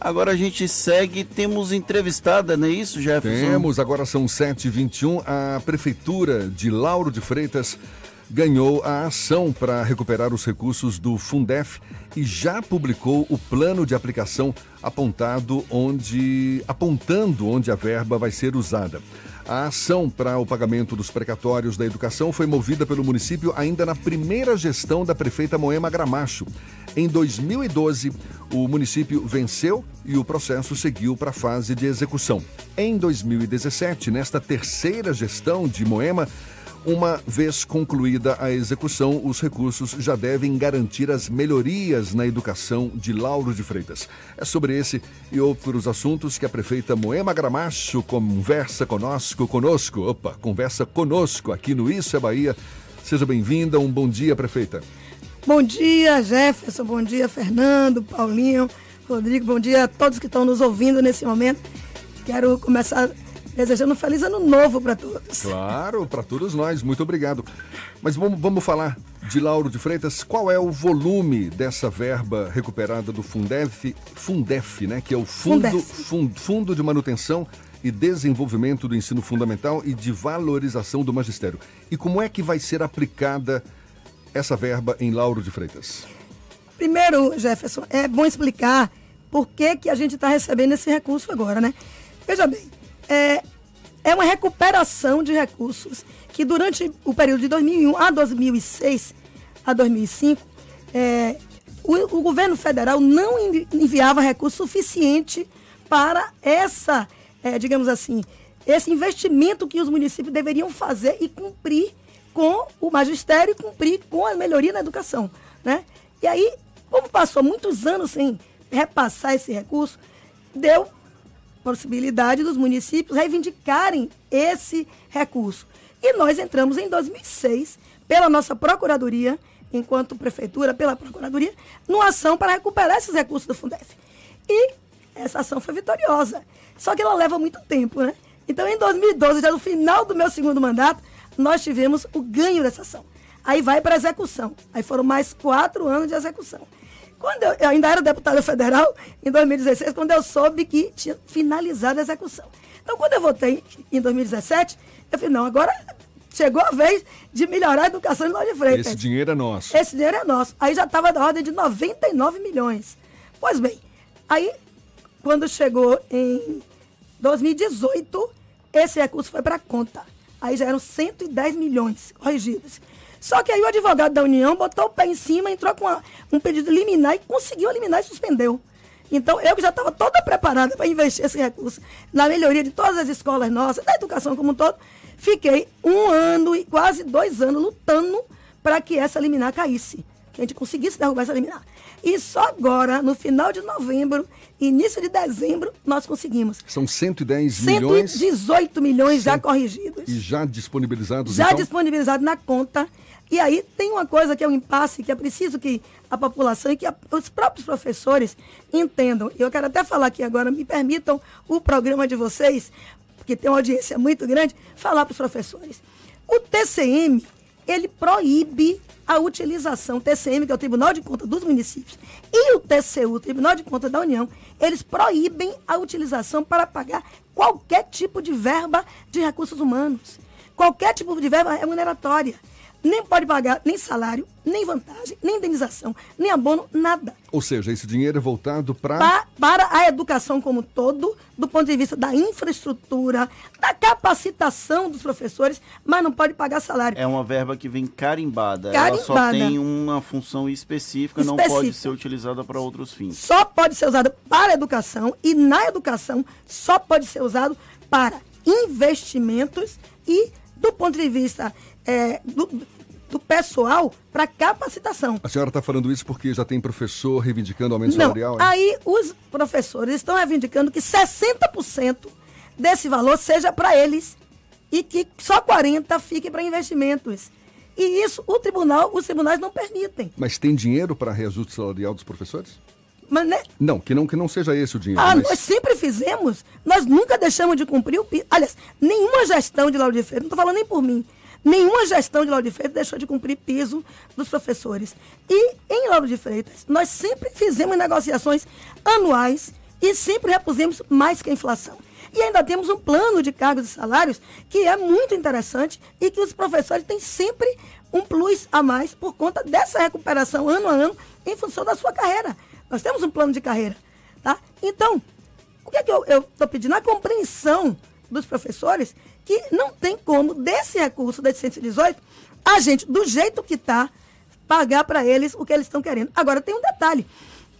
Agora a gente segue, temos entrevistada, não é isso, Jefferson? Temos, agora são 7h21. A Prefeitura de Lauro de Freitas ganhou a ação para recuperar os recursos do Fundef e já publicou o plano de aplicação apontado onde, apontando onde a verba vai ser usada. A ação para o pagamento dos precatórios da educação foi movida pelo município ainda na primeira gestão da prefeita Moema Gramacho. Em 2012, o município venceu e o processo seguiu para a fase de execução. Em 2017, nesta terceira gestão de Moema, uma vez concluída a execução, os recursos já devem garantir as melhorias na educação de Lauro de Freitas. É sobre esse e outros assuntos que a prefeita Moema Gramacho conversa conosco, conosco, opa, conversa conosco aqui no Isso é Bahia. Seja bem-vinda, um bom dia, prefeita. Bom dia, Jefferson, bom dia, Fernando, Paulinho, Rodrigo, bom dia a todos que estão nos ouvindo nesse momento. Quero começar desejando um feliz ano novo para todos. Claro, para todos nós, muito obrigado. Mas vamos, vamos falar de Lauro de Freitas. Qual é o volume dessa verba recuperada do Fundef, Fundef né, que é o Fundo, Fundo, Fundo de Manutenção e Desenvolvimento do Ensino Fundamental e de Valorização do Magistério? E como é que vai ser aplicada essa verba em Lauro de Freitas? Primeiro, Jefferson, é bom explicar por que, que a gente está recebendo esse recurso agora, né? Veja bem, é, é uma recuperação de recursos que durante o período de 2001 a 2006 a 2005 é, o, o, governo federal não enviava recurso suficiente para essa, é, digamos assim, esse investimento que os municípios deveriam fazer e cumprir com o magistério e cumprir com a melhoria na educação, né? E aí, como passou muitos anos sem repassar esse recurso, deu possibilidade dos municípios reivindicarem esse recurso. E nós entramos em 2006, pela nossa Procuradoria, enquanto Prefeitura, pela Procuradoria, numa ação para recuperar esses recursos do Fundef. E essa ação foi vitoriosa. Só que ela leva muito tempo, né? Então, em 2012, já no final do meu segundo mandato, nós tivemos o ganho dessa ação. Aí vai para a execução. Aí foram mais quatro anos de execução. Quando eu, eu, ainda era deputada federal, em 2016, quando eu soube que tinha finalizado a execução. Então, quando eu votei em 2017, eu falei, não, agora chegou a vez de melhorar a educação em Lauro de Freitas. Esse dinheiro é nosso. Esse dinheiro é nosso. Aí já estava da ordem de 99 milhões. Pois bem, aí, quando chegou em 2018, esse recurso foi para conta. Aí já eram 110 milhões corrigidos. Só que aí o advogado da União botou o pé em cima, entrou com uma, um pedido liminar e conseguiu eliminar e suspendeu. Então, eu que já estava toda preparada para investir esse recurso na melhoria de todas as escolas nossas, da educação como um todo, fiquei um ano e quase dois anos lutando para que essa liminar caísse. Que a gente conseguisse derrubar essa liminar. E só agora, no final de novembro, início de dezembro, nós conseguimos. São 110 milhões. 118 milhões já corrigidos. E já disponibilizados, Já então? disponibilizados na conta. E aí tem uma coisa que é um impasse, que é preciso que a população e que a, os próprios professores entendam. Eu quero até falar aqui agora, me permitam o programa de vocês, porque tem uma audiência muito grande, falar para os professores. O TCM, ele proíbe a utilização, o TCM, que é o Tribunal de Contas dos Municípios, e o TCU, o Tribunal de Contas da União, eles proíbem a utilização para pagar qualquer tipo de verba de recursos humanos, qualquer tipo de verba remuneratória nem pode pagar nem salário, nem vantagem, nem indenização, nem abono, nada. Ou seja, esse dinheiro é voltado pra... Pa, para a educação como todo, do ponto de vista da infraestrutura, da capacitação dos professores, mas não pode pagar salário. É uma verba que vem carimbada. carimbada. Ela só tem uma função específica, específica. não pode ser utilizada para outros fins. Só pode ser usada para a educação e na educação só pode ser usado para investimentos e do ponto de vista é, do, do pessoal para capacitação. A senhora está falando isso porque já tem professor reivindicando aumento Não, salarial? Hein? Aí os professores estão reivindicando que 60% desse valor seja para eles e que só 40% fique para investimentos. E isso o tribunal, os tribunais não permitem. Mas tem dinheiro para reajuste salarial dos professores? Mas, né? Não, que não, que não seja esse o dinheiro. Ah, mas... nós sempre fizemos. Nós nunca deixamos de cumprir o Aliás, nenhuma gestão de Lauro de Freitas, não estou falando nem por mim, Nenhuma gestão de Lauro de Freitas deixou de cumprir piso dos professores. E em Lauro de Freitas, nós sempre fizemos negociações anuais e sempre repusemos mais que a inflação. E ainda temos um plano de cargos e salários que é muito interessante e que os professores têm sempre um plus a mais por conta dessa recuperação ano a ano em função da sua carreira. Nós temos um plano de carreira. Tá? Então, o que é que eu estou pedindo? A compreensão dos professores que não tem como, desse recurso, desse 118, a gente, do jeito que está, pagar para eles o que eles estão querendo. Agora, tem um detalhe.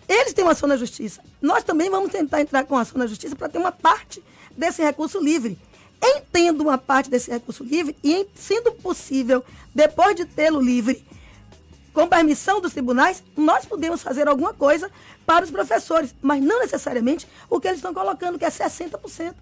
Eles têm uma ação na justiça. Nós também vamos tentar entrar com ação na justiça para ter uma parte desse recurso livre. Entendo uma parte desse recurso livre e, sendo possível, depois de tê-lo livre, com permissão dos tribunais, nós podemos fazer alguma coisa para os professores, mas não necessariamente o que eles estão colocando, que é 60%.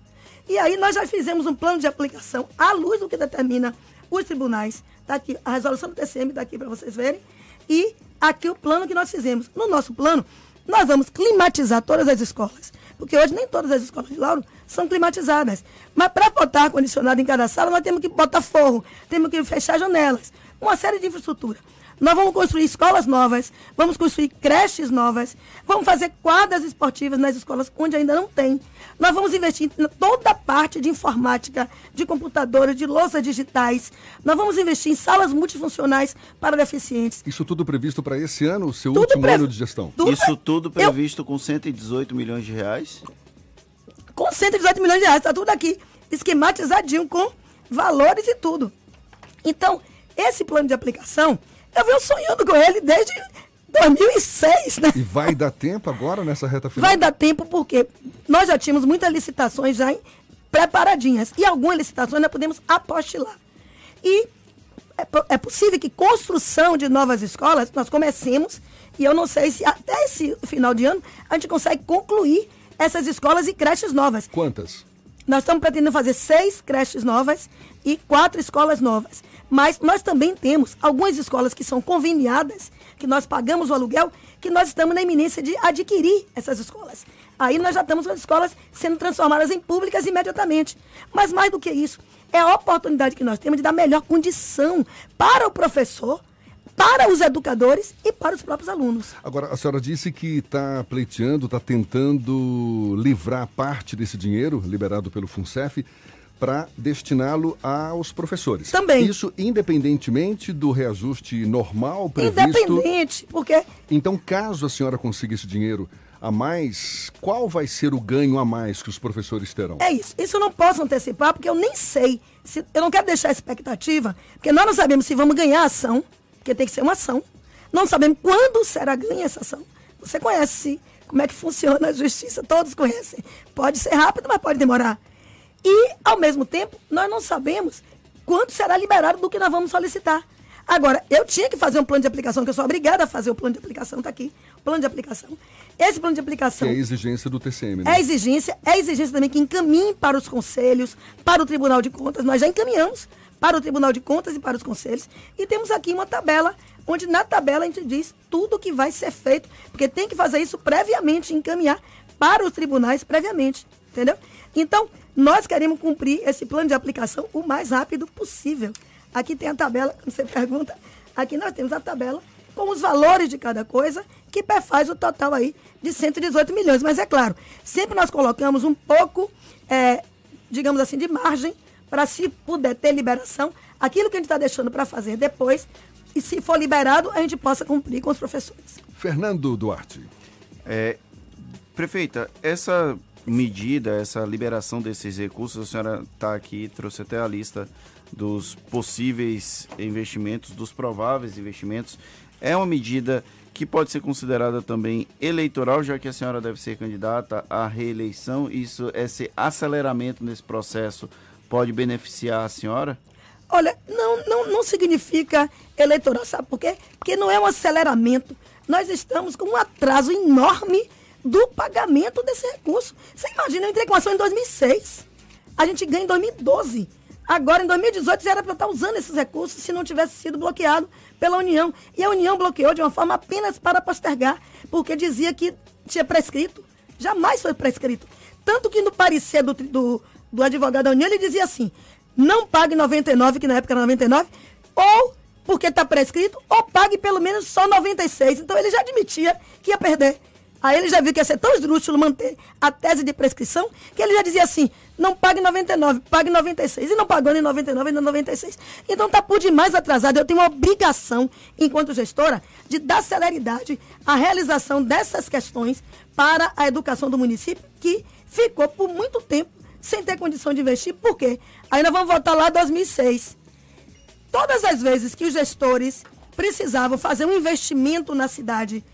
E aí nós já fizemos um plano de aplicação à luz do que determina os tribunais. Está aqui a resolução do TCM, está aqui para vocês verem. E aqui o plano que nós fizemos. No nosso plano, nós vamos climatizar todas as escolas. Porque hoje nem todas as escolas de Lauro são climatizadas. Mas para botar ar-condicionado em cada sala, nós temos que botar forro, temos que fechar janelas. Uma série de infraestrutura. Nós vamos construir escolas novas, vamos construir creches novas, vamos fazer quadras esportivas nas escolas onde ainda não tem. Nós vamos investir em toda a parte de informática, de computadores, de louças digitais. Nós vamos investir em salas multifuncionais para deficientes. Isso tudo previsto para esse ano, o seu tudo último pre... ano de gestão? Tudo Isso tudo previsto Eu... com 118 milhões de reais? Com 118 milhões de reais, está tudo aqui esquematizadinho com valores e tudo. Então, esse plano de aplicação, eu venho sonhando com ele desde 2006, né? E vai dar tempo agora nessa reta final? Vai dar tempo porque nós já tínhamos muitas licitações já preparadinhas. E algumas licitações nós podemos apostilar. E é, é, possível que construção de novas escolas nós comecemos, e eu não sei se até esse final de ano a gente consegue concluir essas escolas e creches novas. Quantas? Nós estamos pretendendo fazer seis creches novas e quatro escolas novas. Mas nós também temos algumas escolas que são conveniadas, que nós pagamos o aluguel, que nós estamos na iminência de adquirir essas escolas. Aí nós já estamos com as escolas sendo transformadas em públicas imediatamente. Mas mais do que isso, é a oportunidade que nós temos de dar melhor condição para o professor, para os educadores e para os próprios alunos. Agora, a senhora disse que está pleiteando, está tentando livrar parte desse dinheiro liberado pelo FUNCEF para destiná-lo aos professores. Também. Isso independentemente do reajuste normal previsto. Independente, porque. Então, caso a senhora consiga esse dinheiro a mais, qual vai ser o ganho a mais que os professores terão? É isso. Isso eu não posso antecipar, porque eu nem sei. Se, eu não quero deixar expectativa, porque nós não sabemos se vamos ganhar a ação, porque tem que ser uma ação. Não sabemos quando será ganha essa ação. Você conhece como é que funciona a justiça, todos conhecem. Pode ser rápido, mas pode demorar. E, ao mesmo tempo, nós não sabemos quanto será liberado do que nós vamos solicitar. Agora, eu tinha que fazer um plano de aplicação, que eu sou obrigada a fazer o plano de aplicação, está aqui, plano de aplicação. Esse plano de aplicação. Que é a exigência do TCM, né? É exigência, é exigência também que encaminhe para os conselhos, para o Tribunal de Contas. Nós já encaminhamos para o Tribunal de Contas e para os conselhos. E temos aqui uma tabela, onde na tabela a gente diz tudo o que vai ser feito, porque tem que fazer isso previamente, encaminhar para os tribunais previamente, entendeu? Então, nós queremos cumprir esse plano de aplicação o mais rápido possível. Aqui tem a tabela, quando você pergunta, aqui nós temos a tabela com os valores de cada coisa, que faz o total aí de 118 milhões. Mas é claro, sempre nós colocamos um pouco, é, digamos assim, de margem para se puder ter liberação, aquilo que a gente está deixando para fazer depois, e se for liberado, a gente possa cumprir com os professores. Fernando Duarte. É, prefeita, essa medida, essa liberação desses recursos, a senhora está aqui, trouxe até a lista dos possíveis investimentos, dos prováveis investimentos. É uma medida que pode ser considerada também eleitoral, já que a senhora deve ser candidata à reeleição. Isso, esse aceleramento nesse processo pode beneficiar a senhora? Olha, não, não, não significa eleitoral, sabe por quê? Porque não é um aceleramento. Nós estamos com um atraso enorme do pagamento desse recurso. Você imagina, eu entrei com ação em 2006. A gente ganha em 2012. Agora, em 2018, já era para eu estar usando esses recursos se não tivesse sido bloqueado pela União. E a União bloqueou de uma forma apenas para postergar, porque dizia que tinha prescrito. Jamais foi prescrito. Tanto que no parecer do, do, do advogado da União, ele dizia assim: não pague 99, que na época era 99, ou porque está prescrito, ou pague pelo menos só 96. Então ele já admitia que ia perder. Aí ele já viu que ia ser tão esdrúxulo manter a tese de prescrição, que ele já dizia assim, não pague 99, pague 96. E não pagou nem 99 nem 96. Então está por demais atrasado. Eu tenho uma obrigação, enquanto gestora, de dar celeridade à realização dessas questões para a educação do município, que ficou por muito tempo sem ter condição de investir. Por quê? Nós vamos voltar lá em 2006. Todas as vezes que os gestores precisavam fazer um investimento na cidade,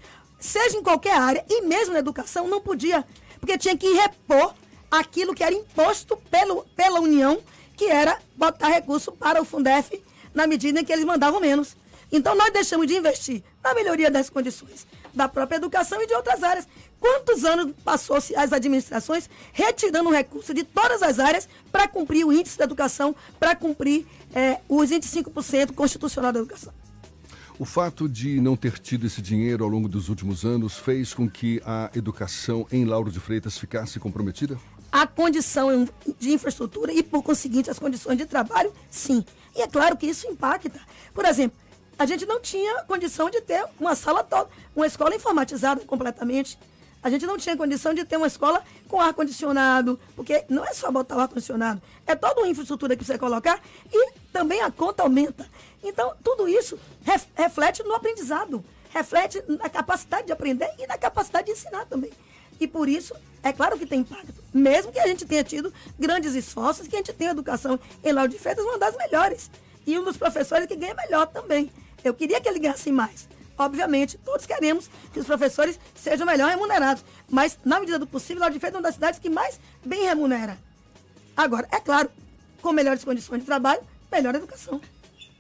seja em qualquer área, e mesmo na educação, não podia, porque tinha que repor aquilo que era imposto pelo, pela União, que era botar recurso para o Fundef na medida em que eles mandavam menos. Então nós deixamos de investir na melhoria das condições da própria educação e de outras áreas. Quantos anos passou-se as administrações retirando recurso de todas as áreas para cumprir o índice da educação, para cumprir é, os 25% constitucional da educação? O fato de não ter tido esse dinheiro ao longo dos últimos anos fez com que a educação em Lauro de Freitas ficasse comprometida? A condição de infraestrutura e, por conseguinte, as condições de trabalho, sim. E é claro que isso impacta. Por exemplo, a gente não tinha condição de ter uma sala toda, uma escola informatizada completamente. A gente não tinha condição de ter uma escola com ar-condicionado, porque não é só botar o ar-condicionado, é toda uma infraestrutura que você colocar e também a conta aumenta. Então, tudo isso ref, reflete no aprendizado, reflete na capacidade de aprender e na capacidade de ensinar também. E por isso, é claro que tem impacto. Mesmo que a gente tenha tido grandes esforços, que a gente tenha educação em Lauro de Freitas, uma das melhores. E um dos professores que ganha melhor também. Eu queria que ele ganhasse mais. Obviamente, todos queremos que os professores sejam melhor remunerados, mas, na medida do possível, Lauro de é uma das cidades que mais bem remunera. Agora, é claro, com melhores condições de trabalho, melhor educação.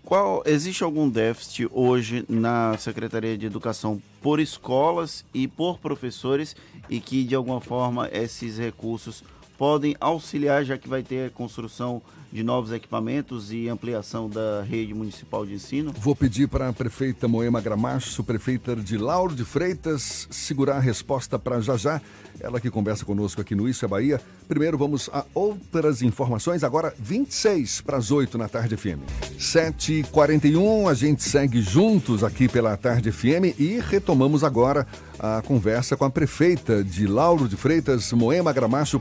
Qual existe algum déficit hoje na Secretaria de Educação por escolas e por professores e que de alguma forma esses recursos podem auxiliar, já que vai ter a construção de novos equipamentos e ampliação da rede municipal de ensino? Vou pedir para a prefeita Moema Gramacho, prefeita de Lauro de Freitas, segurar a resposta para já já. Ela que conversa conosco aqui no Isso é Bahia. Primeiro vamos a outras informações, agora 26 para as 8 na Tarde FM. 7h41, a gente segue juntos aqui pela Tarde FM e retomamos agora a conversa com a prefeita de Lauro de Freitas, Moema Gramacho.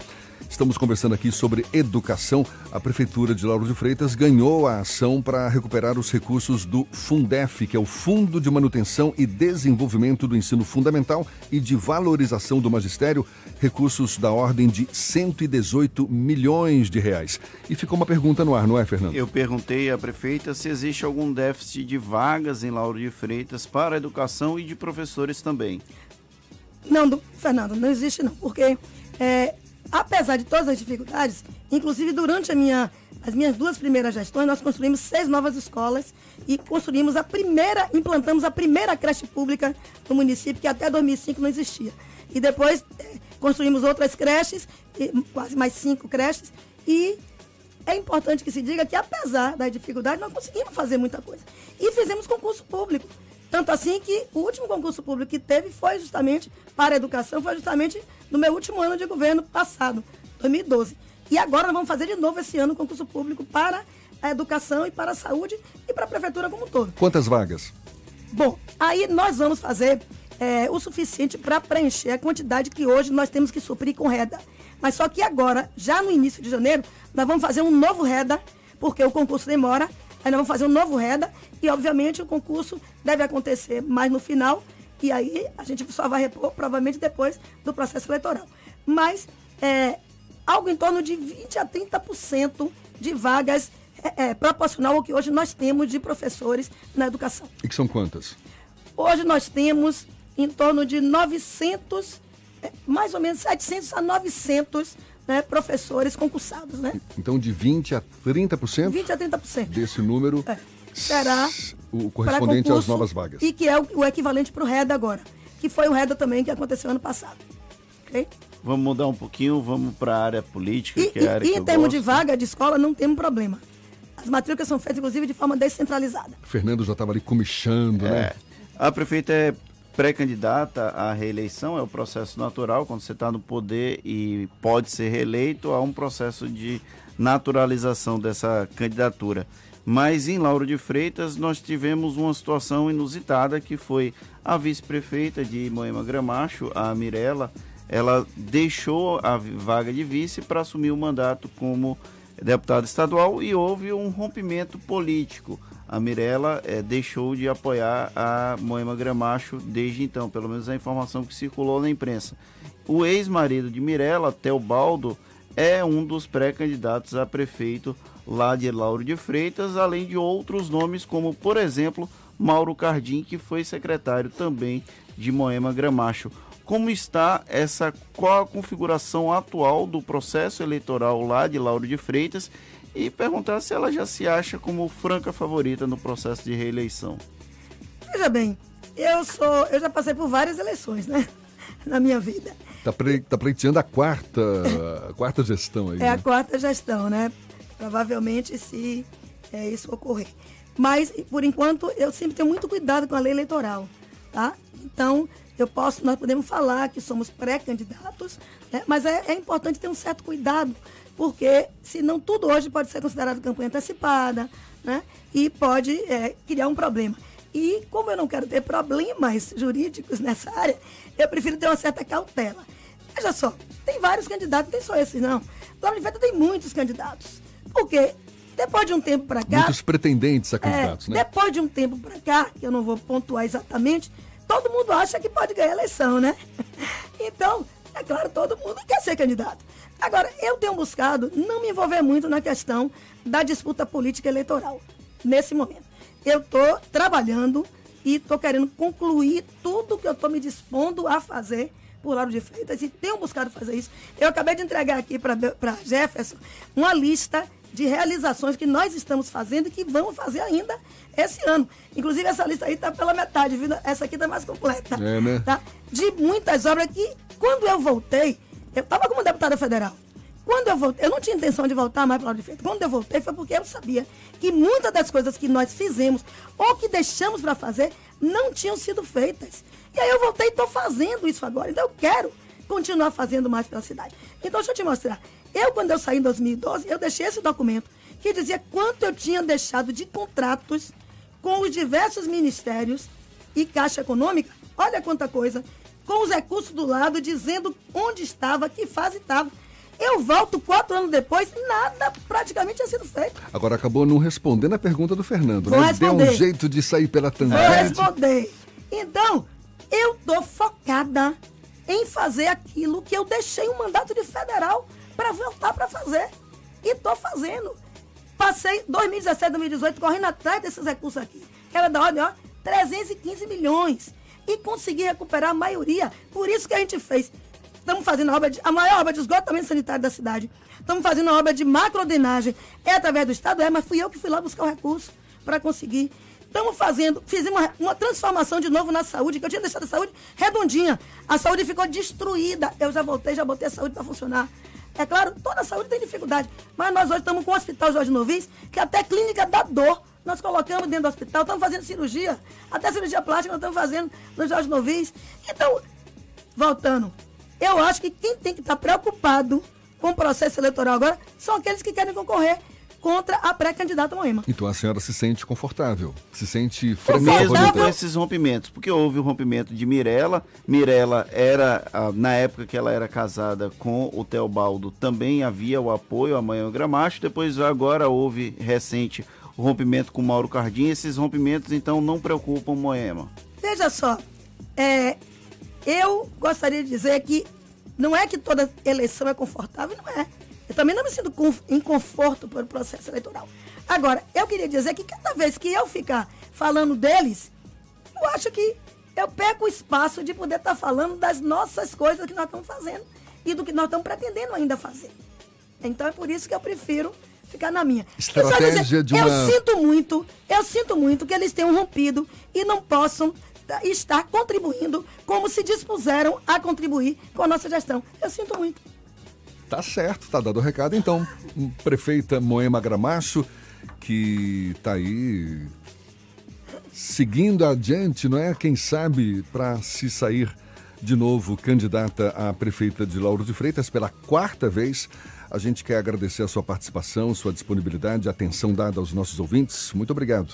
Estamos conversando aqui sobre educação. A Prefeitura de Lauro de Freitas ganhou a ação para recuperar os recursos do Fundef, que é o Fundo de Manutenção e Desenvolvimento do Ensino Fundamental e de Valorização do Magistério, recursos da ordem de 118 milhões de reais. E ficou uma pergunta no ar, não é, Fernando? Eu perguntei à prefeita se existe algum déficit de vagas em Lauro de Freitas para a educação e de professores também. Não, do, Fernando, não existe não, porque é, apesar de todas as dificuldades, inclusive durante a minha, as minhas duas primeiras gestões, nós construímos seis novas escolas e construímos a primeira, implantamos a primeira creche pública no município, que até 2005 não existia. E depois é, construímos outras creches, quase mais cinco creches, e é importante que se diga que, apesar das dificuldades, nós conseguimos fazer muita coisa. E fizemos concurso público. Tanto assim que o último concurso público que teve foi justamente para a educação, foi justamente no meu último ano de governo passado, 2012. E agora nós vamos fazer de novo esse ano concurso público para a educação e para a saúde e para a prefeitura como um todo. Quantas vagas? Bom, aí nós vamos fazer é, o suficiente para preencher a quantidade que hoje nós temos que suprir com reda. Mas só que agora, já no início de janeiro, nós vamos fazer um novo reda, porque o concurso demora. Aí nós vamos fazer um novo reda e, obviamente, o concurso deve acontecer mais no final e aí a gente só vai repor provavelmente depois do processo eleitoral. Mas é, algo em torno de 20% a 30% de vagas é, é, proporcional ao que hoje nós temos de professores na educação. E que são quantas? Hoje nós temos em torno de 900, é, mais ou menos 700 a 900 né, professores concursados. Né? Então, de 20% a 30%? 20% a 30%. Desse número é, será o correspondente às novas vagas. E que é o, o equivalente para o REDA agora, que foi o REDA também que aconteceu ano passado. Vamos mudar um pouquinho, vamos para a área política, e, que é a área e, que em eu termos gosto. de vaga de escola, não temos problema. As matrículas são feitas, inclusive, de forma descentralizada. Fernando já estava ali comichando, né? É. A prefeita é pré-candidata à reeleição, é o processo natural, quando você está no poder e pode ser reeleito, há um processo de naturalização dessa candidatura. Mas em Lauro de Freitas nós tivemos uma situação inusitada que foi a vice-prefeita de Moema Gramacho, a Mirella, ela deixou a vaga de vice para assumir o mandato como deputada estadual e houve um rompimento político. A Mirella é, deixou de apoiar a Moema Gramacho desde então, pelo menos a informação que circulou na imprensa. O ex-marido de Mirella, Teobaldo, é um dos pré-candidatos a prefeito lá de Lauro de Freitas, além de outros nomes, como, por exemplo, Mauro Cardim, que foi secretário também de Moema Gramacho. Como está essa, qual a configuração atual do processo eleitoral lá de Lauro de Freitas e perguntar se ela já se acha como franca favorita no processo de reeleição. Veja bem, eu sou, eu já passei por várias eleições, né, na minha vida. Está pre, tá pleiteando a quarta, a quarta gestão aí. É né? a quarta gestão, né? provavelmente se é, isso ocorrer. Mas, por enquanto, eu sempre tenho muito cuidado com a lei eleitoral, tá? Então, eu posso, nós podemos falar que somos pré-candidatos, né? mas é, é, importante ter um certo cuidado, porque senão tudo hoje pode ser considerado campanha antecipada, né? E pode é, criar um problema. E como eu não quero ter problemas jurídicos nessa área, eu prefiro ter uma certa cautela. Veja só, tem vários candidatos, não tem só esses não. Lá no Ivete tem muitos candidatos. Porque depois de um tempo para cá. Muitos pretendentes a candidatos, é, né? Depois de um tempo para cá, que eu não vou pontuar exatamente, todo mundo acha que pode ganhar a eleição, né? Então, é claro, todo mundo quer ser candidato. Agora, eu tenho buscado não me envolver muito na questão da disputa política eleitoral, nesse momento. Eu estou trabalhando e estou querendo concluir tudo que eu estou me dispondo a fazer por Lauro de Freitas e tenho buscado fazer isso. Eu acabei de entregar aqui para Jefferson uma lista de realizações que nós estamos fazendo e que vamos fazer ainda esse ano. Inclusive, essa lista aí está pela metade, viu? Essa aqui está mais completa. É, né? Tá? De muitas obras que, quando eu voltei, eu estava como deputada federal. Quando eu voltei, eu não tinha intenção de voltar mais para o de Freitas. Quando eu voltei, foi porque eu sabia que muitas das coisas que nós fizemos ou que deixamos para fazer não tinham sido feitas. E aí eu voltei e estou fazendo isso agora. Então eu quero continuar fazendo mais pela cidade. Então deixa eu te mostrar. Eu, quando eu saí em 2012, eu deixei esse documento que dizia quanto eu tinha deixado de contratos com os diversos ministérios e Caixa Econômica. Olha quanta coisa. Com os recursos do lado, dizendo onde estava, que fase estava. Eu volto quatro anos depois, nada praticamente tinha sido feito. Agora acabou não respondendo a pergunta do Fernando, Vou né? Responder. Deu um jeito de sair pela tangente. Vou responder. Então, eu tô focada em fazer aquilo que eu deixei um mandato de federal para voltar para fazer. E tô fazendo. Passei 2017, 2018 correndo atrás desses recursos aqui. Que era da ordem, ó, 315 milhões. E consegui recuperar a maioria. Por isso que a gente fez. Estamos fazendo a, obra de, a maior obra de esgotamento sanitário da cidade. Estamos fazendo a obra de macrodrenagem. É através do Estado? É, mas fui eu que fui lá buscar o recurso para conseguir. Estamos fazendo, fizemos uma, uma, transformação de novo na saúde, que eu tinha deixado a saúde redondinha. A saúde ficou destruída. Eu já voltei, já botei a saúde para funcionar. É claro, toda a saúde tem dificuldade. Mas nós hoje estamos com o Hospital Jorge Novis, que até clínica da dor nós colocamos dentro do hospital, estamos fazendo cirurgia, até cirurgia plástica nós estamos fazendo no Jorge Novis. Então, voltando, eu acho que quem tem que estar preocupado com o processo eleitoral agora são aqueles que querem concorrer contra a pré-candidata Moema. Então a senhora se sente confortável, se sente mesmo com esses rompimentos, porque houve o rompimento de Mirella. Mirella era, na época que ela era casada com o Teobaldo, também havia o apoio a Manhã Gramacho. Depois agora houve recente o rompimento com Mauro Cardim. Esses rompimentos então não preocupam Moema. Veja só, é, eu gostaria de dizer que não é que toda eleição é confortável, não é. Eu também não me sinto em conforto pelo processo eleitoral. Agora, eu queria dizer que cada vez que eu ficar falando deles, eu acho que eu perco o espaço de poder estar tá falando das nossas coisas que nós estamos fazendo e do que nós estamos pretendendo ainda fazer. Então é por isso que eu prefiro ficar na minha. Estratégia dizer, de uma... Eu sinto muito, eu sinto muito que eles tenham rompido e não possam estar contribuindo como se dispuseram a contribuir com a nossa gestão. Eu sinto muito. Tá certo, tá dado o recado então. Prefeita Moema Gramacho, que tá aí seguindo adiante, não é? Quem sabe para se sair de novo candidata a prefeita de Lauro de Freitas pela quarta vez. A gente quer agradecer a sua participação, sua disponibilidade, a atenção dada aos nossos ouvintes. Muito obrigado.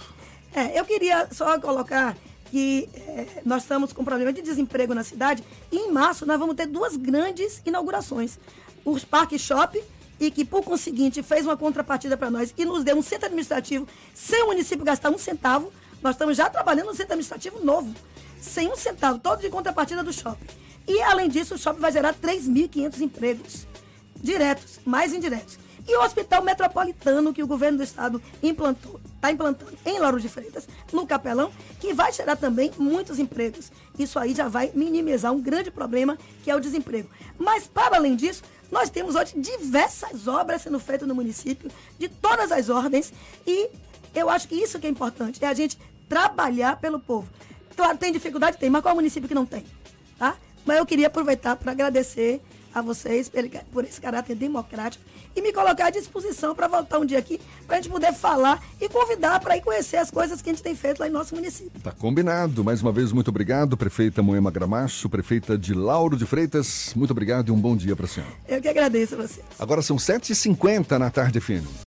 É, eu queria só colocar que é, nós estamos com problema de desemprego na cidade e em março nós vamos ter duas grandes inaugurações. Os Parque Shopping e que, por conseguinte, fez uma contrapartida para nós e nos deu um centro administrativo sem o município gastar um centavo. Nós estamos já trabalhando no centro administrativo novo, sem um centavo, todo de contrapartida do shopping. E, além disso, o shopping vai gerar 3.500 empregos diretos, mais indiretos. E o Hospital Metropolitano, que o governo do estado implantou, está implantando em Lauro de Freitas, no Capelão, que vai gerar também muitos empregos. Isso aí já vai minimizar um grande problema, que é o desemprego. Mas, para além disso, nós temos hoje diversas obras sendo feitas no município, de todas as ordens, e eu acho que isso que é importante, é a gente trabalhar pelo povo. Claro, tem dificuldade? Tem, mas qual é o município que não tem? Tá? Mas eu queria aproveitar para agradecer a vocês por esse caráter democrático e me colocar à disposição para voltar um dia aqui para a gente poder falar e convidar para ir conhecer as coisas que a gente tem feito lá em nosso município. Tá combinado. Mais uma vez, muito obrigado, prefeita Moema Gramacho, prefeita de Lauro de Freitas. Muito obrigado e um bom dia para a senhora. Eu que agradeço a vocês. Agora são 7h50 na tarde fino.